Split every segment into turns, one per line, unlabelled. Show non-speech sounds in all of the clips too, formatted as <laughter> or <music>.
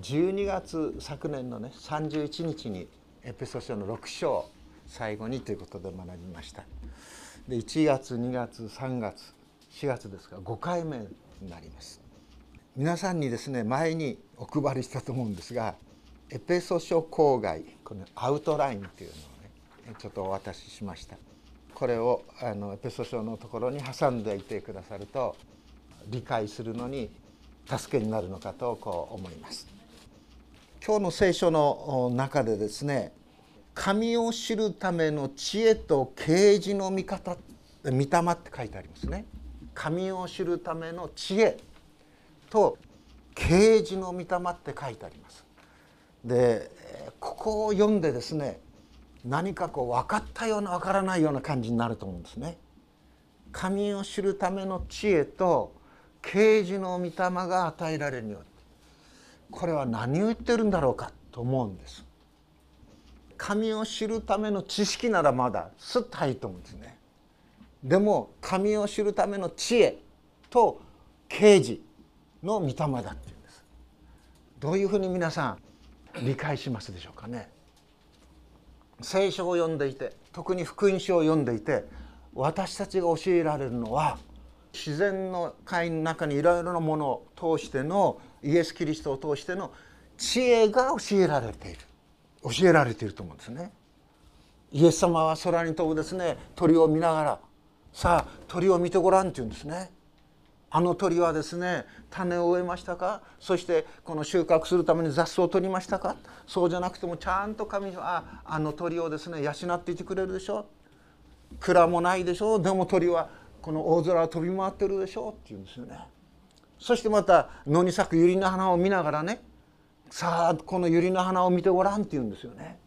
12月昨年のね31日にエペソ書の6章最後にということで学びました。で1月2月3月4月ですから5回目になります。皆さんにですね前にお配りしたと思うんですがエペソ書郊外このアウトラインというのをねちょっとお渡ししました。これをあのエペソ書のところに挟んでいてくださると理解するのに助けになるのかとこう思います。今日の聖書の中でですね神を知るための知恵と啓示の見方御霊って書いてありますね。神を知るための知恵と啓示の御霊って書いてあります。でここを読んでですね何かこう分かったような分からないような感じになると思うんですね。神を知るための知恵と啓示の御霊が与えられるように。これは何を言ってるんだろうかと思うんです。神を知るための知識ならまだすっと入ると思うんですね。でも神を知るための知恵と啓示の御霊だっていうんです。どういうふうに皆さん理解しますでしょうかね。聖書を読んでいて特に福音書を読んでいて私たちが教えられるのは自然の界の中にいろいろなものを通してのイエス・キリストを通しての知恵が教えられている。教えられていると思うんですね。イエス様は空に飛ぶですね。鳥を見ながら。さあ鳥を見てごらんって言うんですね。あの鳥はですね種を植えましたか？そしてこの収穫するために雑草を取りましたか？そうじゃなくてもちゃんと神はあの鳥をですね養っていてくれるでしょ？蔵もないでしょ？でも鳥はこの大空を飛び回ってるでしょ？って言うんですよね。そしてまた野に咲く百合の花を見ながらねさあこの百合の花を見てごらんって言うんですよね。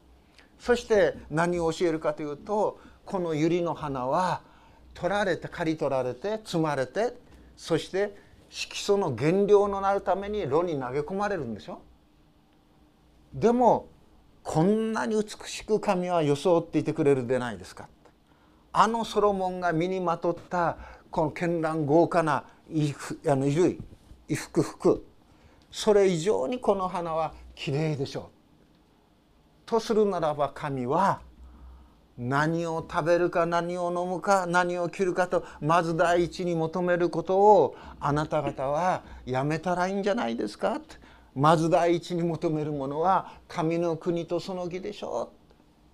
そして何を教えるかというとこの百合の花は取られて刈り取られて摘まれてそして色素の原料のなるために炉に投げ込まれるんでしょ。でもこんなに美しく神は装っていてくれるでないですか。あのソロモンが身にまとったこの絢爛豪華な衣服あの衣類衣服服。それ以上にこの花はきれいでしょう。とするならば神は何を食べるか何を飲むか何を着るかとまず第一に求めることをあなた方はやめたらいいんじゃないですか。まず第一に求めるものは神の国とその義でしょう。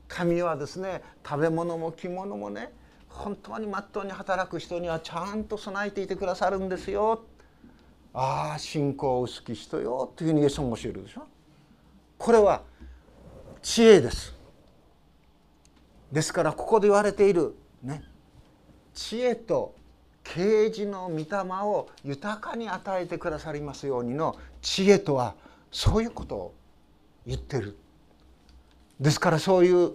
神はですね食べ物も着物もね本当にまっとうに働く人にはちゃんと備えていてくださるんですよ。ああ信仰薄き人よというふうにイエスも教えるでしょ。これは知恵です。ですからここで言われているね知恵と啓示の御霊を豊かに与えてくださりますようにの知恵とはそういうことを言ってる。ですからそういう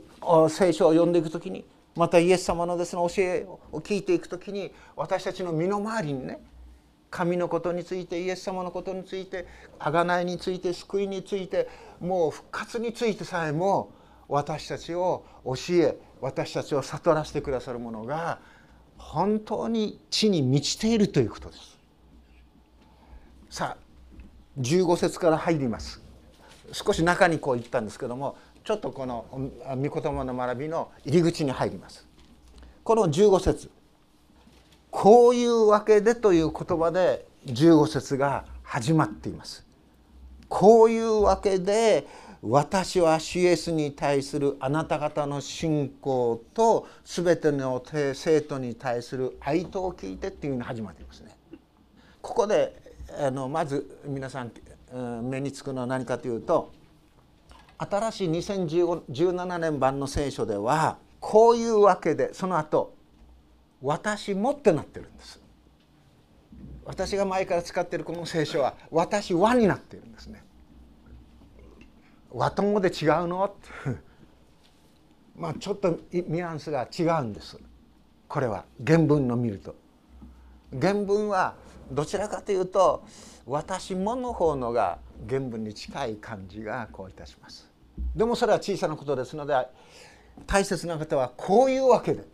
聖書を読んでいく時にまたイエス様のですね教えを聞いていく時に私たちの身の回りにね神のことについてイエス様のことについて贖いについて救いについてもう復活についてさえも私たちを教え私たちを悟らせてくださるものが本当に地に満ちているということです。さあ15節から入ります。少し中にこう言ったんですけどもちょっとこの御言葉の学びの入り口に入ります。この15節こういうわけでという言葉で15節が始まっています。こういうわけで私は主イエスに対するあなた方の信仰と全ての生徒に対する愛とを聞いてっていうふうに始まっていますね。ここであのまず皆さん目につくのは何かというと新しい2017年版の聖書ではこういうわけでその後私もってなってるんです。私が前から使っているこの聖書は私はになっているんですね。和友で違うの？<laughs> まあちょっとニュアンスが違うんです。これは原文の見ると。原文はどちらかというと私もの方のが原文に近い感じがこういたします。でもそれは小さなことですので大切な方はこういうわけで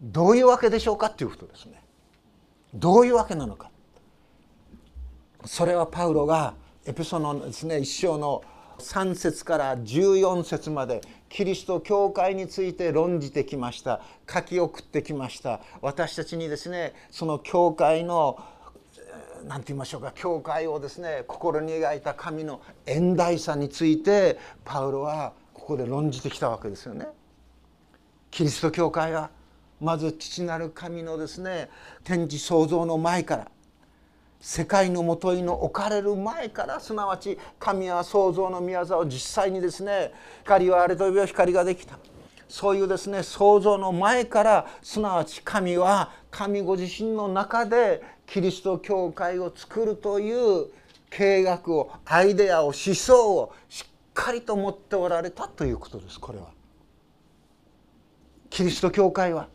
どういうわけでしょうかっていうことですね。どういうわけなのか。それはパウロがエペソードのですね一章の3節から14節までキリスト教会について論じてきました。書き送ってきました。私たちにですねその教会の何て言いましょうか教会をですね心に描いた神の遠大さについてパウロはここで論じてきたわけですよね。キリスト教会はまず父なる神のですね天地創造の前から世界のもといの置かれる前からすなわち神は創造の御業を実際にですね光はあれと呼べ光ができたそういうですね創造の前からすなわち神は神ご自身の中でキリスト教会を作るという計画をアイデアを思想をしっかりと持っておられたということですこれは。キリスト教会は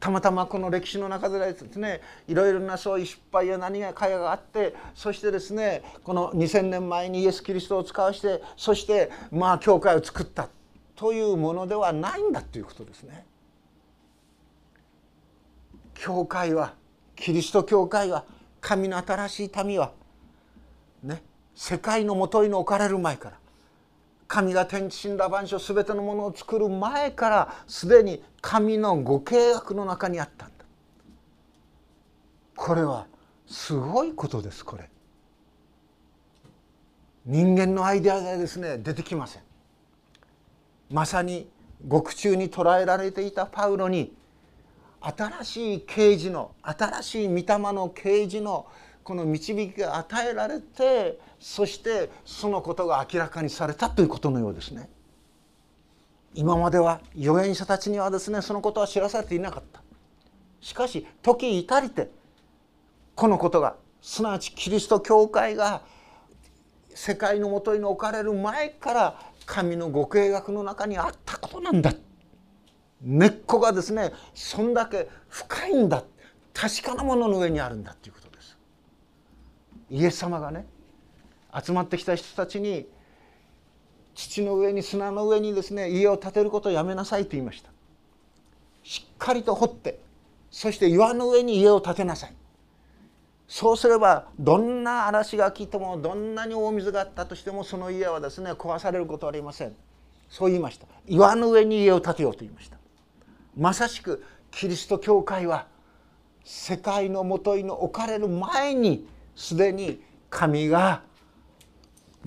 たまたまこの歴史の中でですねいろいろなそういう失敗や何がかやがあってそしてですねこの2,000年前にイエス・キリストを使わしてそしてまあ教会を作ったというものではないんだということですね。教会はキリスト教会は神の新しい民はね世界のもとに置かれる前から神が天地神羅万象全てのものを作る前からすでに神のご契約の中にあったんだ。これはすごいことですこれ。人間のアイデアでですね出てきません。まさに獄中に捕らえられていたパウロに新しい啓示の新しい御霊の啓示のこの導きが与えられてそしてそのことが明らかにされたということのようですね。今までは預言者たちにはですねそのことは知らされていなかった。しかし時至りてこのことがすなわちキリスト教会が世界のもとに置かれる前から神のご計画の中にあったことなんだ。根っこがですねそんだけ深いんだ。確かなものの上にあるんだっていうことです。イエス様がね集まってきた人たちに土の上に砂の上にですね家を建てることをやめなさいと言いました。しっかりと掘ってそして岩の上に家を建てなさい。そうすればどんな嵐が来てもどんなに大水があったとしてもその家はですね壊されることはありません。そう言いました。岩の上に家を建てようと言いました。まさしくキリスト教会は世界のもといの置かれる前にすでに神が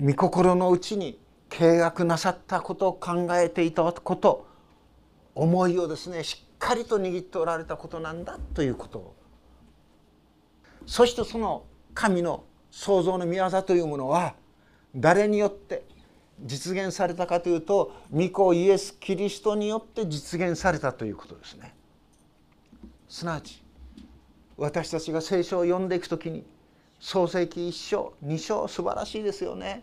御心のうちに契約なさったことを考えていたこと思いをですねしっかりと握っておられたことなんだということをそしてその神の創造の御業というものは誰によって実現されたかというと御子イエス・キリストによって実現されたということですね。すなわち私たちが聖書を読んでいく時に創世記1章2章素晴らしいですよね。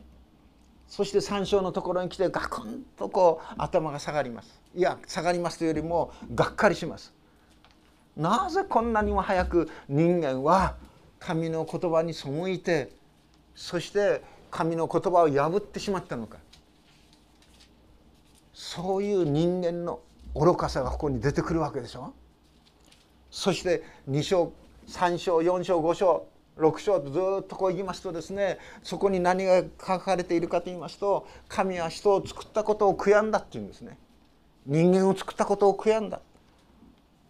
そして3章のところに来てガクンとこう頭が下がります。いや下がりますというよりもがっかりします。なぜこんなにも早く人間は神の言葉に背いてそして神の言葉を破ってしまったのか。そういう人間の愚かさがここに出てくるわけでしょ。そして2章3章4章5章6章とずっとこういきますとですねそこに何が書かれているかと言いますと神は人を作ったことを悔やんだっていうんですね。人間を作ったことを悔やんだ。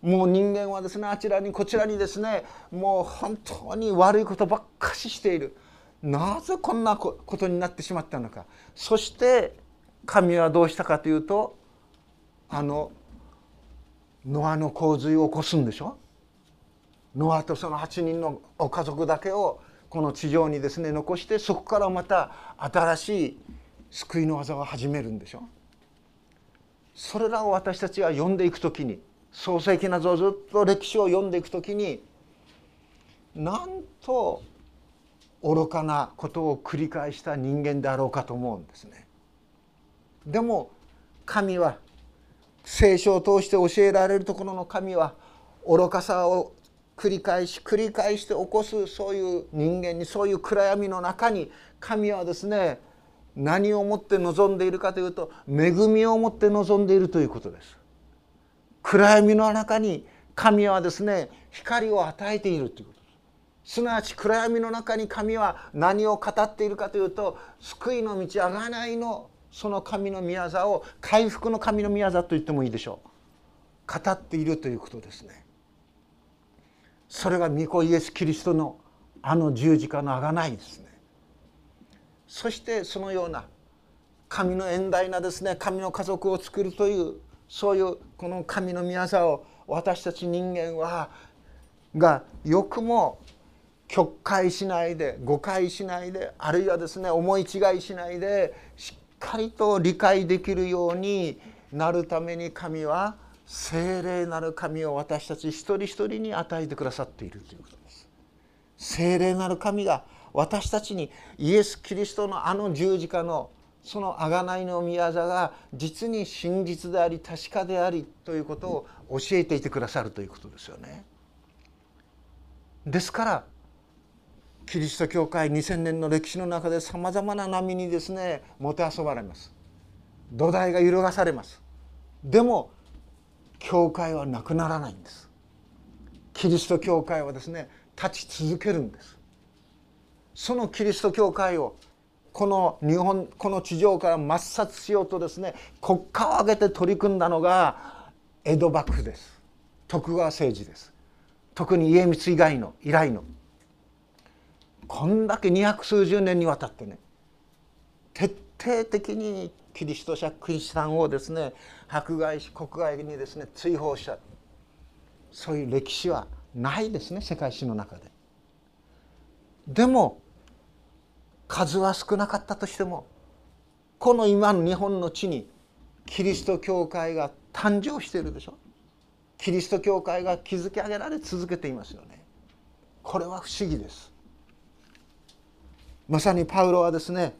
もう人間はですねあちらにこちらにですねもう本当に悪いことばっかししている。なぜこんなことになってしまったのか。そして神はどうしたかというとあのノアの洪水を起こすんでしょ。ノアとその8人のお家族だけをこの地上にですね残してそこからまた新しい救いの技を始めるんでしょ。それらを私たちが読んでいく時に創世記などずっと歴史を読んでいく時になんと愚かなことを繰り返した人間であろうかと思うんですね。でも神は聖書を通して教えられるところの神は愚かさを繰り返し繰り返して起こすそういう人間にそういう暗闇の中に神はですね何をもって望んでいるかというと恵みをもって望んでいるということです。暗闇の中に神はですね光を与えているということ。です。すなわち暗闇の中に神は何を語っているかというと救いの道あがないのその神の宮座を回復の神の宮座と言ってもいいでしょう。語っているということですね。それが御子イエス・キリストのあの十字架のあがないですね。そしてそのような神の遠大なですね神の家族を作るというそういうこの神の宮座を私たち人間はがよくも曲解しないで誤解しないであるいはですね思い違いしないでしっかりと理解できるようになるために神は聖霊なる神を私たち一人一人に与えてくださっているということです。聖霊なる神が私たちにイエス・キリストのあの十字架のその贖いの宮座が実に真実であり確かでありということを教えていてくださるということですよね。ですからキリスト教会2,000年の歴史の中でさまざまな波にですねもてあそばれます。土台が揺るがされます。でも教会はなくならないんです。キリスト教会はですね立ち続けるんです。そのキリスト教会をこの日本この地上から抹殺しようとですね国家を挙げて取り組んだのが江戸幕府です。徳川政治です。特に家光以外の以来の。こんだけ二百数十年にわたってね徹底的にキリスト者クリスチャンをですね迫害し国外にですね追放した。そういう歴史はないですね世界史の中で。でも数は少なかったとしてもこの今の日本の地にキリスト教会が誕生しているでしょ。キリスト教会が築き上げられ続けていますよね。これは不思議です。まさにパウロはですね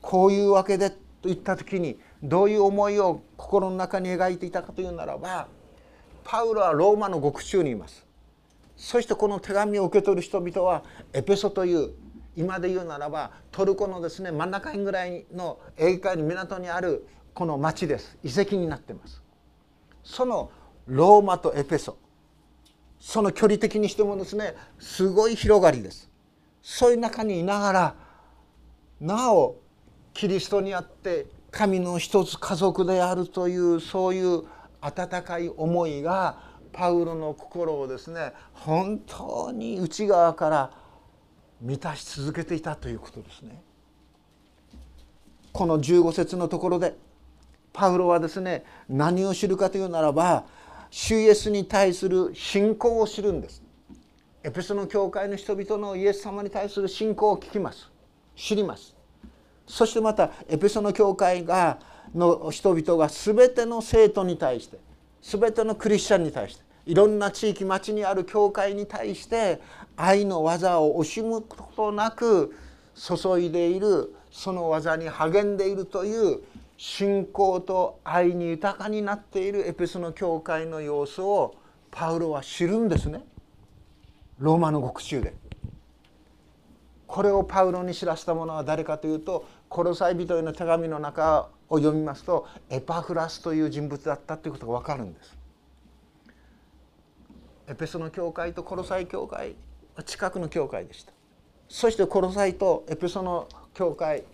こういうわけでと言った時にどういう思いを心の中に描いていたかというならばパウロはローマの獄中にいます。そしてこの手紙を受け取る人々はエペソという今で言うならばトルコのですね真ん中辺ぐらいの英会の港にあるこの町です。遺跡になってます。そのローマとエペソ。その距離的にしてもですねすごい広がりです。そういう中にいながらなおキリストにあって神の一つ家族であるというそういう温かい思いがパウロの心をですね本当に内側から満たし続けていたということですね。この15節のところでパウロはですね何を知るかというならば主イエスに対する信仰を知るんです。エペソの教会の人々のイエス様に対する信仰を聞きます知りますそしてまたエペソの教会がの人々が全ての生徒に対して全てのクリスチャンに対していろんな地域町にある教会に対して愛の技を惜しむことなく注いでいるその技に励んでいるという信仰と愛に豊かになっているエペソの教会の様子をパウロは知るんですね。ローマの獄中でこれをパウロに知らせた者は誰かというとコロサイ人への手紙の中を読みますとエパフラスという人物だったということが分かるんです。エペソの教会とコロサイ教会近くの教会でした。そしてコロサイとエペソの教会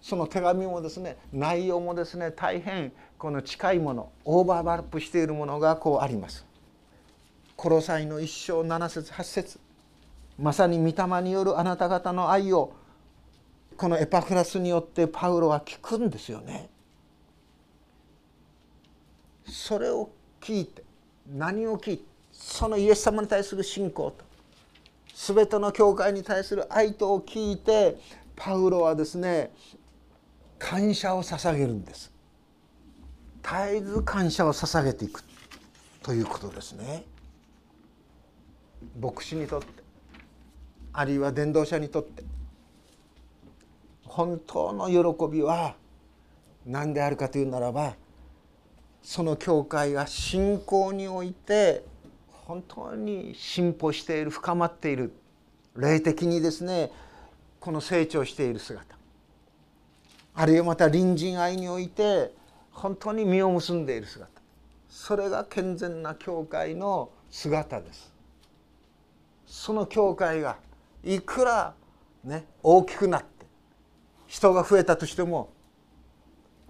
その手紙もですね内容もですね大変この近いものオーバーバップしているものがこうあります。コロサイの一章七節八節まさに御霊によるあなた方の愛をこのエパフラスによってパウロは聞くんですよね。それを聞いて何を聞いてそのイエス様に対する信仰と全ての教会に対する愛とを聞いてパウロはですね感謝を捧げるんです絶えず感謝を捧げていくということですね。牧師にとってあるいは伝道者にとって本当の喜びは何であるかというならばその教会が信仰において本当に進歩している深まっている霊的にですねこの成長している姿あるいはまた隣人愛において本当に実を結んでいる姿それが健全な教会の姿です。その教会がいくらね大きくなって人が増えたとしても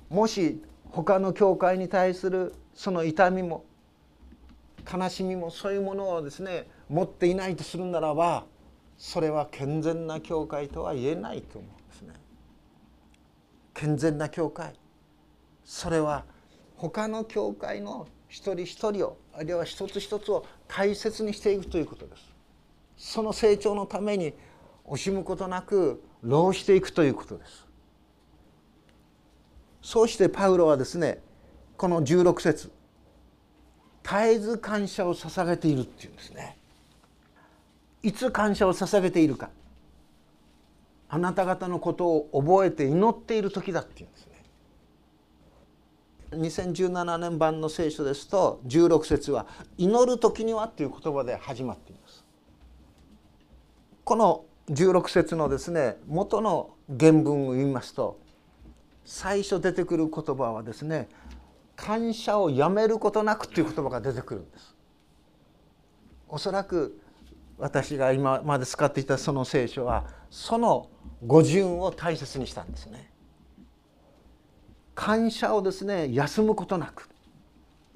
もし他の教会に対するその痛みも悲しみもそういうものをですね持っていないとするならばそれは健全な教会とは言えないと思うんですね。健全な教会それは他の教会の一人一人をあるいは一つ一つを大切にしていくということです。その成長のために惜しむことなく労していくということです。そうしてパウロはですねこの16節絶えず感謝を捧げているっていうんですね。いつ感謝を捧げているかあなた方のことを覚えて祈っている時だっていうんですね。2017年版の聖書ですと16節は「祈る時には」という言葉で始まっています。この16節のですね元の原文を言いますと最初出てくる言葉はですね感謝をやめることなくという言葉が出てくるんです。おそらく私が今まで使っていたその聖書はその語順を大切にしたんですね。感謝をですね休むことなく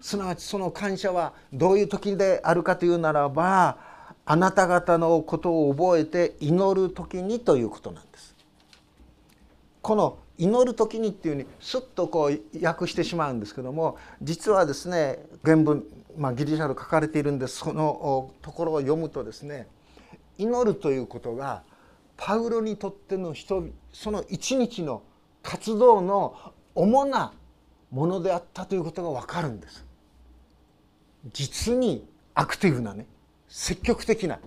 すなわちその感謝はどういう時であるかというならばあなた方のことを覚えて祈る時にということなんです。この祈る時にっていうふうにスッとこう訳してしまうんですけども実はですね原文、まあ、ギリシャ語書かれているんですそのところを読むとですね祈るということがパウロにとっての人その一日の活動の主なものであったということが分かるんです。実にアクティブなね積極的な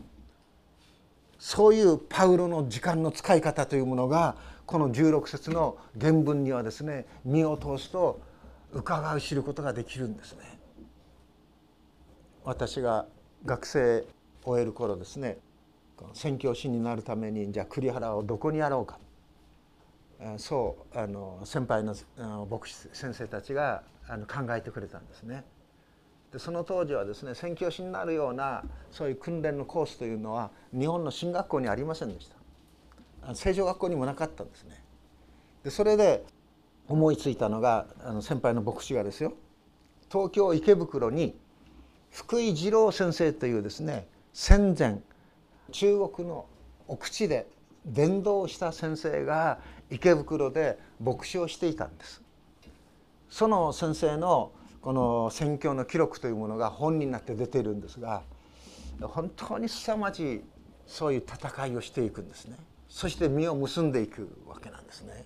そういうパウロの時間の使い方というものがこの16節の原文にはですね身を通すと伺う知ることができるんですね。私が学生を終える頃ですね宣教師になるためにじゃあ栗原をどこにやろうかそうあの先輩の牧師先生たちがあの考えてくれたんですね。でその当時はですね宣教師になるようなそういう訓練のコースというのは日本の進学校にありませんでした。成城学校にもなかったんですね。でそれで思いついたのがあの先輩の牧師がですよ東京池袋に福井二郎先生というですね戦前中国の奥地で伝道した先生が池袋で牧師をしていたんです。その先生のこの宣教の記録というものが本になって出ているんですが本当に凄まじいそういう戦いをしていくんですね。そして実を結んでいくわけなんですね。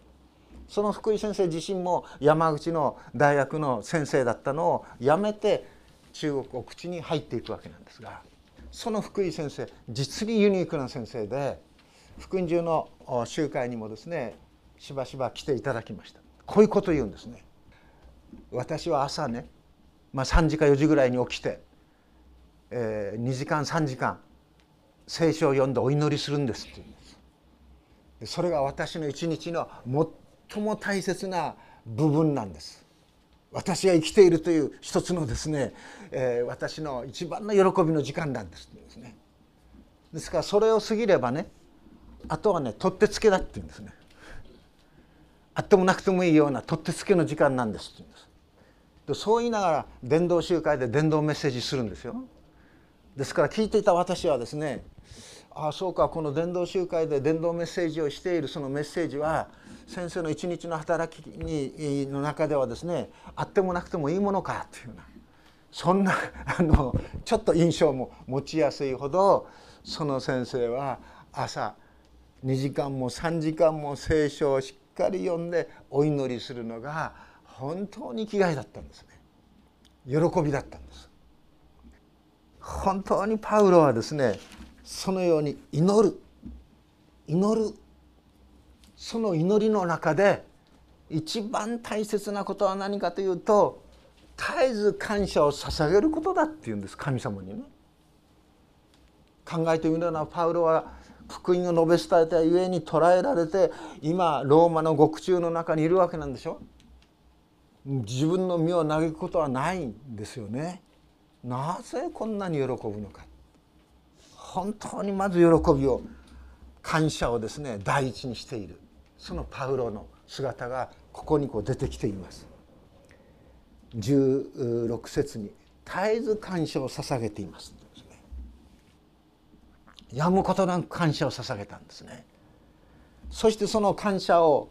その福井先生自身も山口の大学の先生だったのを辞めて中国奥地に入っていくわけなんですがその福井先生実にユニークな先生で福音中の集会にもですねしばしば来ていただきました。こういうこと言うんですね。私は朝ね、まあ、3時か4時ぐらいに起きて、えー、2時間3時間聖書を読んでお祈りするんですって。言うんですそれが私の一日の最も大切な部分なんです。私が生きているという一つのですね、えー、私の一番の喜びの時間なんですですね。ですからそれを過ぎればねあとはね取ってつけだって言うんですね。あってもなくてもいいような取ってつけの時間なんですって言うんです。でそう言いながら伝道集会で伝道メッセージするんですよ。ですから聞いていた私はですねああそうかこの伝道集会で伝道メッセージをしているそのメッセージは先生の一日の働きにの中ではですねあってもなくてもいいものかというようなそんなあのちょっと印象も持ちやすいほどその先生は朝2時間も3時間も聖書をしっかり読んでお祈りするのが本当に生きがいだったんですね。喜びだったんです。本当にパウロはですねそのように祈る。祈る。その祈りの中で一番大切なことは何かというと絶えず感謝を捧げることだっていうんです。神様にね。考えてみるのはパウロは福音を述べ伝えたゆえに捕らえられて今ローマの獄中の中にいるわけなんでしょ。自分の身を嘆くことはないんですよね。なぜこんなに喜ぶのか。本当にまず喜びを感謝をですね第一にしている。そのパウロの姿がここにこう出てきています。16節に絶えず感謝を捧げています、やむことなく感謝を捧げたんですね。そしてその感謝を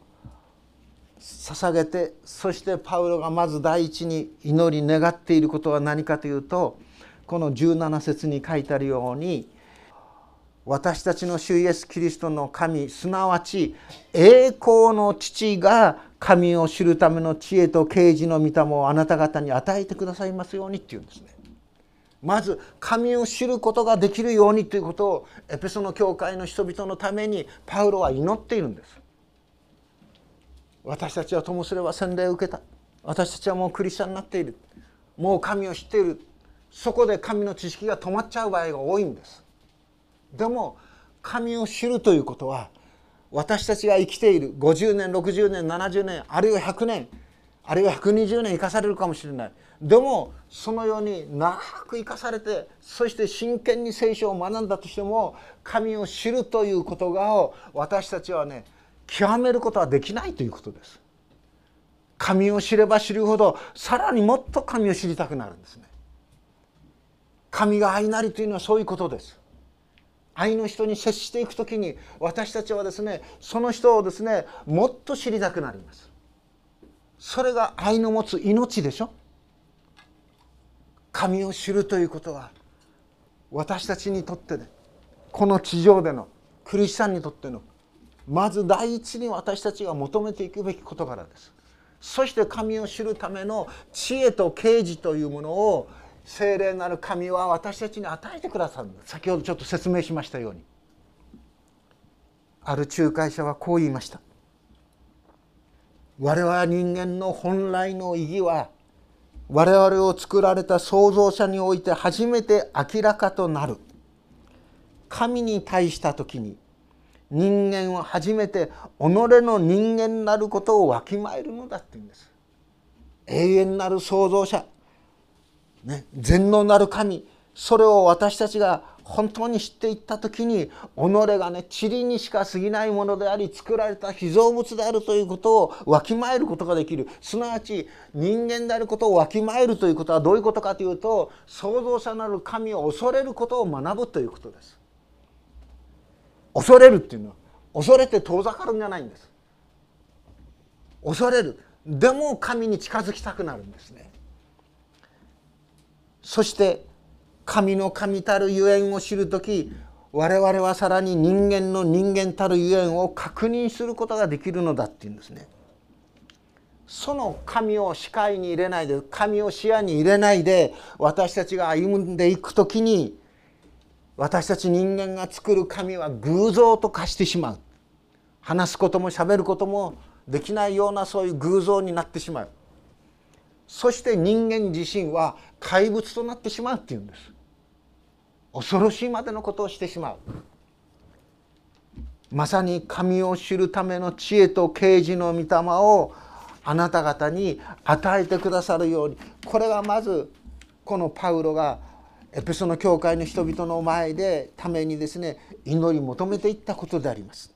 捧げてそしてパウロがまず第一に祈り願っていることは何かというとこの17節に書いてあるように私たちの主イエス・キリストの神すなわち栄光の父が神を知るための知恵と啓示の御霊をあなた方に与えてくださいますようにっていうんですね。まず神を知ることができるようにということをエペソの教会の人々のためにパウロは祈っているんです。私たちはともすれば洗礼を受けた私たちはもうクリスチャンになっているもう神を知っているそこで神の知識が止まっちゃう場合が多いんです。でも神を知るということは私たちが生きている50年60年70年あるいは100年あるいは120年生かされるかもしれない。でもそのように長く生かされてそして真剣に聖書を学んだとしても神を知るということが私たちはね極めることはできないということです。神を知れば知るほどさらにもっと神を知りたくなるんですね。神が愛なりというのはそういうことです。愛の人に接していく時に私たちはですねその人をですねもっと知りたくなります。それが愛の持つ命でしょ。神を知るということは私たちにとってねこの地上でのクリスチャンにとってのまず第一に私たちが求めていくべき事柄です。そして神を知るための知恵と啓示というものを聖霊なる神は私たちに与えてくださる先ほどちょっと説明しましたように。ある仲介者はこう言いました。我々人間の本来の意義は我々を作られた創造者において初めて明らかとなる。神に対した時に人間は初めて己の人間なることをわきまえるのだって言うんです。永遠なる創造者。ね、全能なる神それを私たちが本当に知っていった時に己がね塵にしか過ぎないものであり作られた被造物であるということをわきまえることができるすなわち人間であることをわきまえるということはどういうことかというと創造者なる神を恐れることを学ぶということです。恐れるっていうのは恐れて遠ざかるんじゃないんです。恐れるでも神に近づきたくなるんですね。そして神の神たるゆえんを知る時我々はさらに人間の人間たるゆえんを確認することができるのだっていうんですね。その神を視界に入れないで神を視野に入れないで私たちが歩んでいく時に私たち人間が作る神は偶像と化してしまう話すこともしゃべることもできないようなそういう偶像になってしまうそして人間自身は怪物となってしまうっていうんです。恐ろしいまでのことをしてしまう。まさに神を知るための知恵と啓示の御霊をあなた方に与えてくださるように。これがまずこのパウロがエペソの教会の人々の前でためにですね祈り求めていったことであります。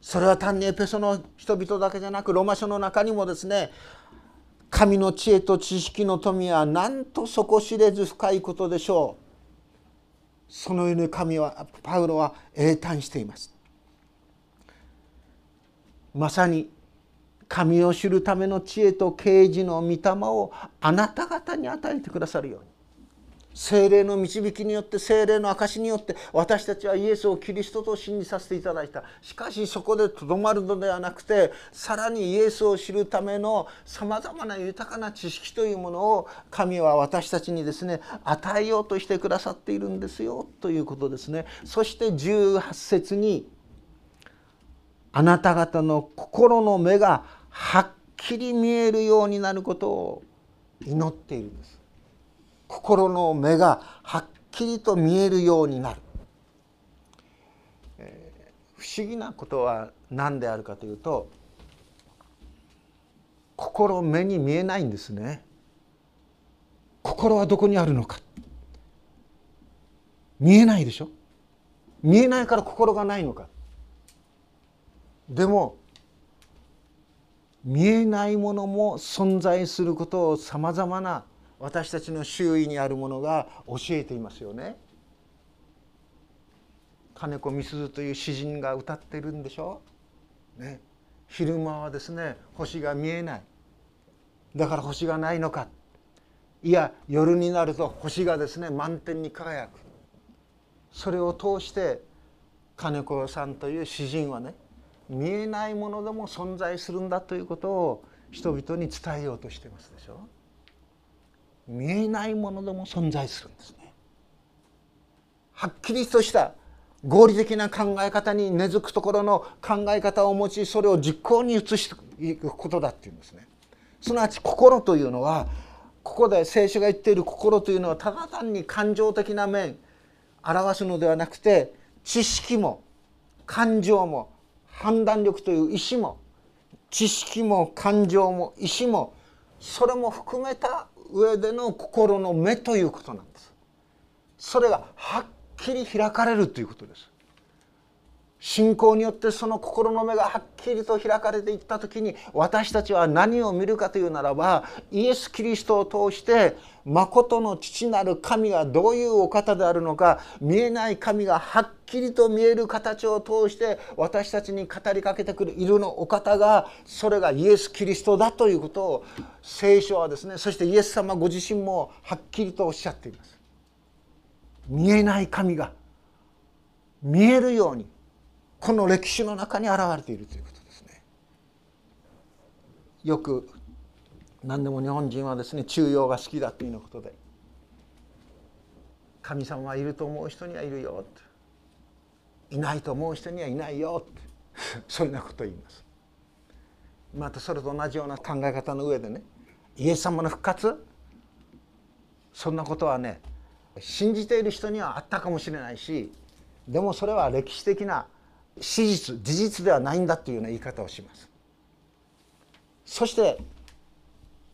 それは単にエペソの人々だけじゃなくローマ書の中にもですね神の知恵と知識の富はなんと底知れず深いことでしょう。そのように神はパウロは詠嘆しています。まさに神を知るための知恵と啓示の御霊をあなた方に与えてくださるように。精霊の導きによって精霊の証によって私たちはイエスをキリストと信じさせていただいた。しかしそこでとどまるのではなくてさらにイエスを知るためのさまざまな豊かな知識というものを神は私たちにですね与えようとしてくださっているんですよということですね。そして18節にあなた方の心の目がはっきり見えるようになることを祈っているんです。心の目がはっきりと見えるようになる、不思議なことは何であるかというと心目に見えないんですね。心はどこにあるのか。見えないでしょ。見えないから心がないのか。でも見えないものも存在することをさまざまな私たちの周囲にあるものが教えていますよね。金子みすずという詩人が歌ってるんでしょ、ね、昼間はですね星が見えない。だから星がないのか。いや夜になると星がですね満天に輝く。それを通して金子さんという詩人はね見えないものでも存在するんだということを人々に伝えようとしてますでしょ？見えないものでも存在するんですね。はっきりとした合理的な考え方に根付くところの考え方を持ちそれを実行に移していくことだっていうんですね。すなわち心というのはここで聖書が言っている心というのはただ単に感情的な面表すのではなくて知識も感情も判断力という意志も知識も感情も意志もそれも含めた上での心の目ということなんです。それがはっきり開かれるということです。信仰によってその心の目がはっきりと開かれていった時に私たちは何を見るかというならばイエス・キリストを通して誠の父なる神がどういうお方であるのか見えない神がはっきりと見える形を通して私たちに語りかけてくるいるのお方がそれがイエス・キリストだということを聖書はですねそしてイエス様ご自身もはっきりとおっしゃっています。見えない神が見えるようにこの歴史の中に現れているということですね。よく何でも日本人はですね中庸が好きだということで。神様はいると思う人にはいるよいないと思う人にはいないよ <laughs> そんなことを言います。またそれと同じような考え方の上でねイエス様の復活？そんなことはね信じている人にはあったかもしれないしでもそれは歴史的な史実事実ではないんだというような言い方をします。そして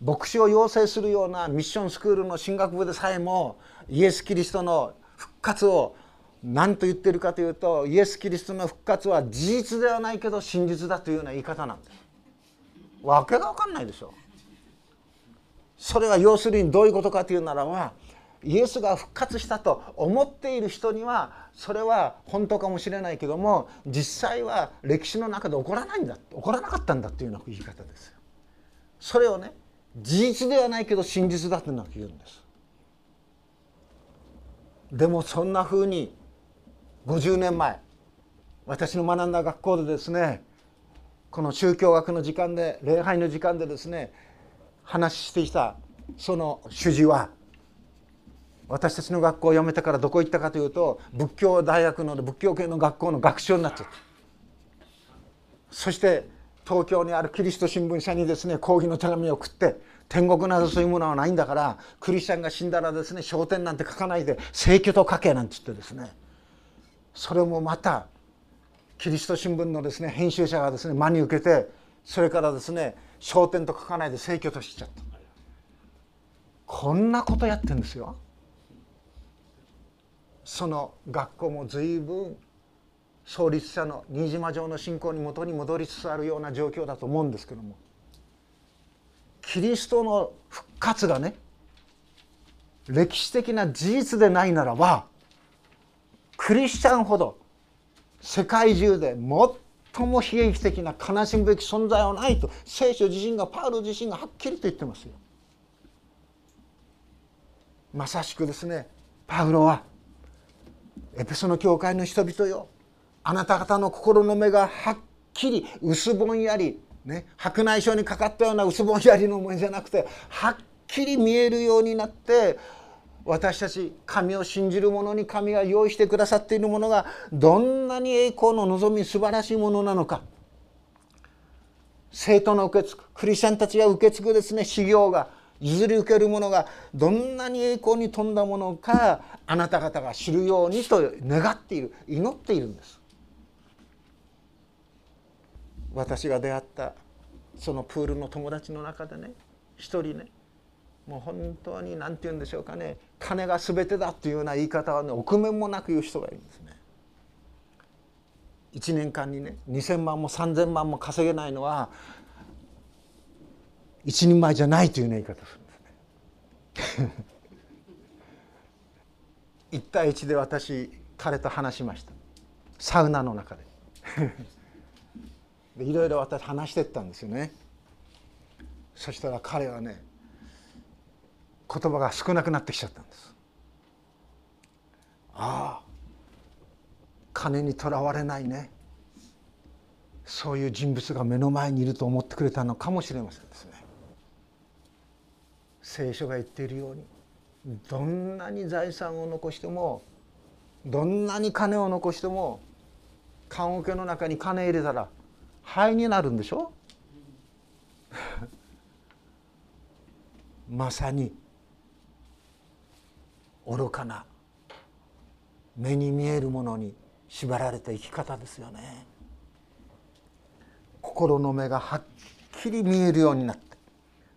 牧師を養成するようなミッションスクールの進学部でさえもイエス・キリストの復活を何と言ってるかというとイエス・キリストの復活は事実ではないけど真実だというような言い方なんです。わけが分かんないでしょ。それは要するにどういうことかというならばイエスが復活したと思っている人にはそれは本当かもしれないけども実際は歴史の中で起こらないんだ起こらなかったんだというような言い方ですよ。それをね事実ではないけど真実だというのは言うんです。でもそんなふうに50年前私の学んだ学校でですねこの宗教学の時間で礼拝の時間でですね話してきたその主事は私たちの学校を辞めてからどこ行ったかというと仏教大学の仏教系の学校の学長になっちゃったそして東京にあるキリスト新聞社にですね抗議の手紙を送って天国などそういうものはないんだからクリスチャンが死んだらですね昇天なんて書かないで聖居と書けなんて言ってですねそれもまたキリスト新聞のですね編集者がですね真に受けてそれからですね昇天と書かないで聖居としちゃったこんなことやってんですよ。その学校も随分創立者の新島城の信仰に元に戻りつつあるような状況だと思うんですけどもキリストの復活がね歴史的な事実でないならばクリスチャンほど世界中で最も悲劇的な悲しむべき存在はないと聖書自身がパウロ自身がはっきりと言ってますよ。まさしくですねパウロはエペソの教会の人々よあなた方の心の目がはっきり薄ぼんやり、ね、白内障にかかったような薄ぼんやりの目じゃなくてはっきり見えるようになって私たち神を信じる者に神が用意してくださっているものがどんなに栄光の望み素晴らしいものなのか。生徒の受け継ぐクリスチャンたちが受け継ぐですね修行が譲り受けるものがどんなに栄光に富んだものかあなた方が知るようにと願っている祈っているんです。私が出会ったそのプールの友達の中でね一人ねもう本当に何て言うんでしょうかね金が全てだっていうような言い方はね臆面もなく言う人がいるんですね。1年間にね2,000万も3,000万も稼げないのは一人前じゃないという言い方するんですね。<laughs> 一対一で私彼と話しました。サウナの中で。でいろいろ私話してったんですよね。そしたら彼はね言葉が少なくなってきちゃったんですああ金にとらわれないね。そういう人物が目の前にいると思ってくれたのかもしれませんですね。聖書が言っているようにどんなに財産を残してもどんなに金を残しても棺桶の中に金入れたら灰になるんでしょ？<laughs> まさに愚かな目に見えるものに縛られた生き方ですよね。心の目がはっきり見えるようになって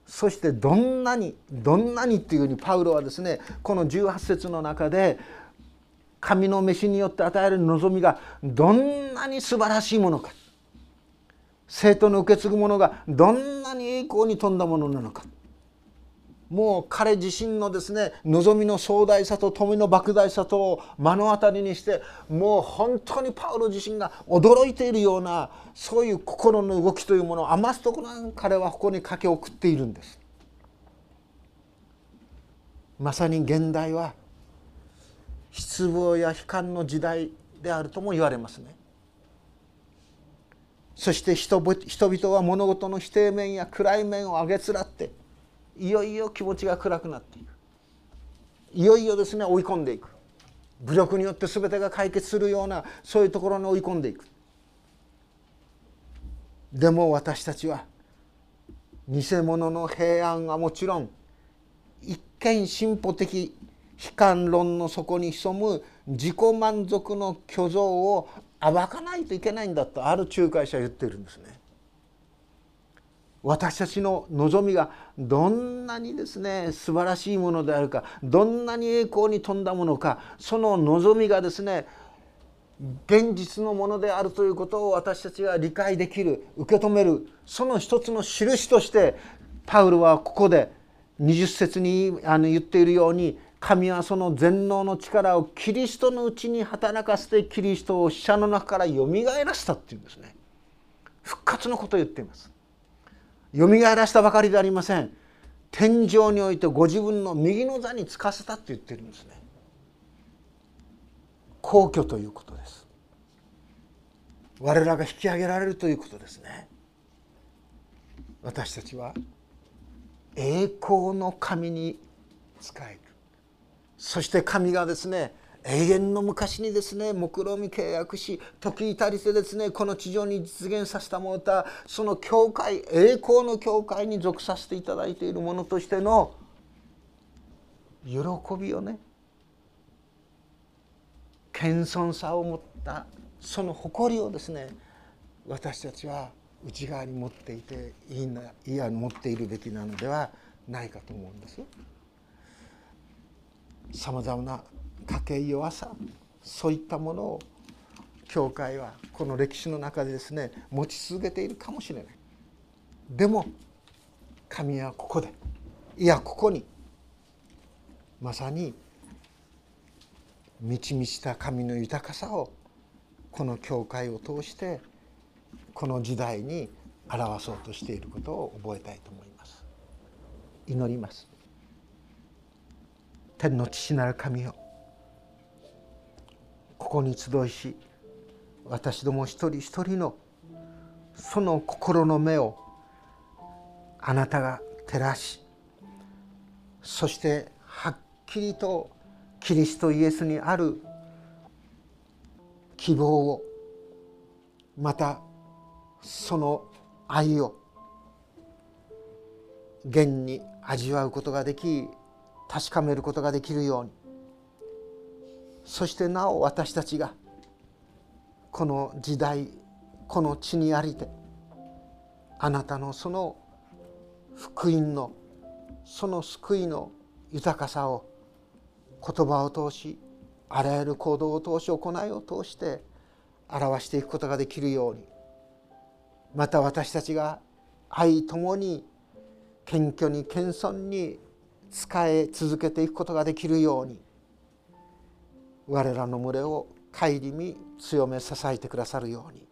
そしてどんなにどんなにっていうふうにパウロはですねこの18節の中で神の飯によって与える望みがどんなに素晴らしいものか。生徒の受け継ぐものがどんなに栄光に富んだものなのかもう彼自身のですね望みの壮大さと富の莫大さとを目の当たりにしてもう本当にパウロ自身が驚いているようなそういう心の動きというものを余すところなく彼はここに書き送っているんです。まさに現代は失望や悲観の時代であるとも言われますね。そして人々は物事の否定面や暗い面をあげつらっていよいよ気持ちが暗くなっていく。いよいよですね追い込んでいく。武力によって全てが解決するようなそういうところに追い込んでいく。でも私たちは偽物の平安はもちろん一見進歩的悲観論の底に潜む自己満足の虚像を暴かないといけないんだとある仲介者は言ってるんですね。私たちの望みがどんなにですね素晴らしいものであるかどんなに栄光に富んだものかその望みがですね現実のものであるということを私たちが理解できる受け止めるその一つの印としてパウルはここで20節にあの言っているように神はその全能の力をキリストのうちに働かせてキリストを死者の中からよみがえらせたっていうんですね。復活のことを言っています。よみがえらせたばかりでありません。天井においてご自分の右の座につかせたって言ってるんですね。皇居ということです。我らが引き上げられるということですね。私たちは栄光の神に仕える。そして神がですね永遠の昔にですね目論み契約し時至りてですねこの地上に実現させたものたその教会栄光の教会に属させていただいているものとしての喜びをね謙遜さを持ったその誇りをですね私たちは内側に持っていていいないや持っているべきなのではないかと思うんです。さまざまな家計弱さそういったものを教会はこの歴史の中でですね持ち続けているかもしれない。でも神はここでいやここにまさに満ち満ちた神の豊かさをこの教会を通してこの時代に表そうとしていることを覚えたいと思います。祈ります。天の父なる神よ。ここに集いし私ども一人一人のその心の目をあなたが照らしそしてはっきりとキリストイエスにある希望をまたその愛を現に味わうことができ確かめることができるように。そしてなお私たちがこの時代この地にありてあなたのその福音のその救いの豊かさを言葉を通しあらゆる行動を通し行いを通して表していくことができるように。また私たちが愛ともに謙虚に謙遜に使え続けていくことができるように我らの群れを顧み強め支えてくださるように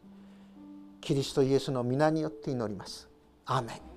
キリストイエスの皆によって祈ります。アーメン